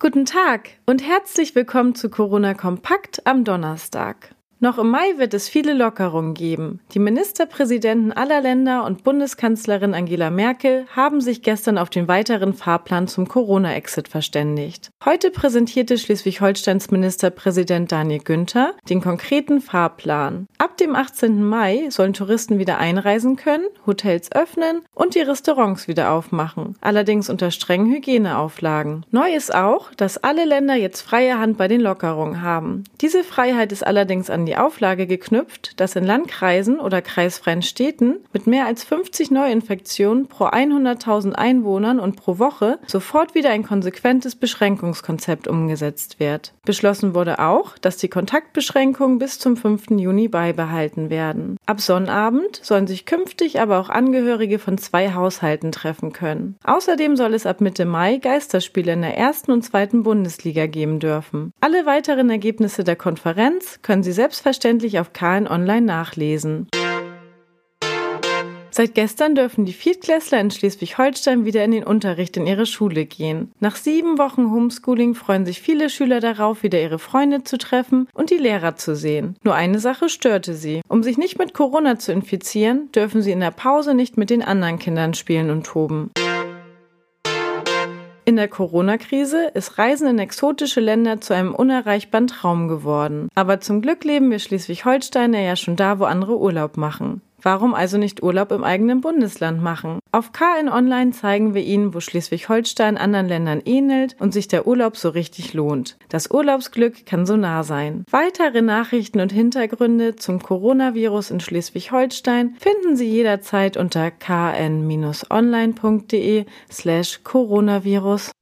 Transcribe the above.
Guten Tag und herzlich willkommen zu Corona Kompakt am Donnerstag. Noch im Mai wird es viele Lockerungen geben. Die Ministerpräsidenten aller Länder und Bundeskanzlerin Angela Merkel haben sich gestern auf den weiteren Fahrplan zum Corona-Exit verständigt. Heute präsentierte Schleswig-Holsteins Ministerpräsident Daniel Günther den konkreten Fahrplan. Ab dem 18. Mai sollen Touristen wieder einreisen können, Hotels öffnen und die Restaurants wieder aufmachen. Allerdings unter strengen Hygieneauflagen. Neu ist auch, dass alle Länder jetzt freie Hand bei den Lockerungen haben. Diese Freiheit ist allerdings an die Auflage geknüpft, dass in Landkreisen oder kreisfreien Städten mit mehr als 50 Neuinfektionen pro 100.000 Einwohnern und pro Woche sofort wieder ein konsequentes Beschränkungskonzept umgesetzt wird. Beschlossen wurde auch, dass die Kontaktbeschränkungen bis zum 5. Juni beibehalten werden. Ab Sonnabend sollen sich künftig aber auch Angehörige von zwei Haushalten treffen können. Außerdem soll es ab Mitte Mai Geisterspiele in der ersten und zweiten Bundesliga geben dürfen. Alle weiteren Ergebnisse der Konferenz können Sie selbst selbstverständlich auf KN Online nachlesen. Seit gestern dürfen die Viertklässler in Schleswig-Holstein wieder in den Unterricht in ihre Schule gehen. Nach sieben Wochen Homeschooling freuen sich viele Schüler darauf, wieder ihre Freunde zu treffen und die Lehrer zu sehen. Nur eine Sache störte sie. Um sich nicht mit Corona zu infizieren, dürfen sie in der Pause nicht mit den anderen Kindern spielen und toben. In der Corona-Krise ist Reisen in exotische Länder zu einem unerreichbaren Traum geworden. Aber zum Glück leben wir Schleswig-Holsteiner ja schon da, wo andere Urlaub machen. Warum also nicht Urlaub im eigenen Bundesland machen? Auf KN Online zeigen wir Ihnen, wo Schleswig-Holstein anderen Ländern ähnelt und sich der Urlaub so richtig lohnt. Das Urlaubsglück kann so nah sein. Weitere Nachrichten und Hintergründe zum Coronavirus in Schleswig-Holstein finden Sie jederzeit unter kn-online.de slash Coronavirus.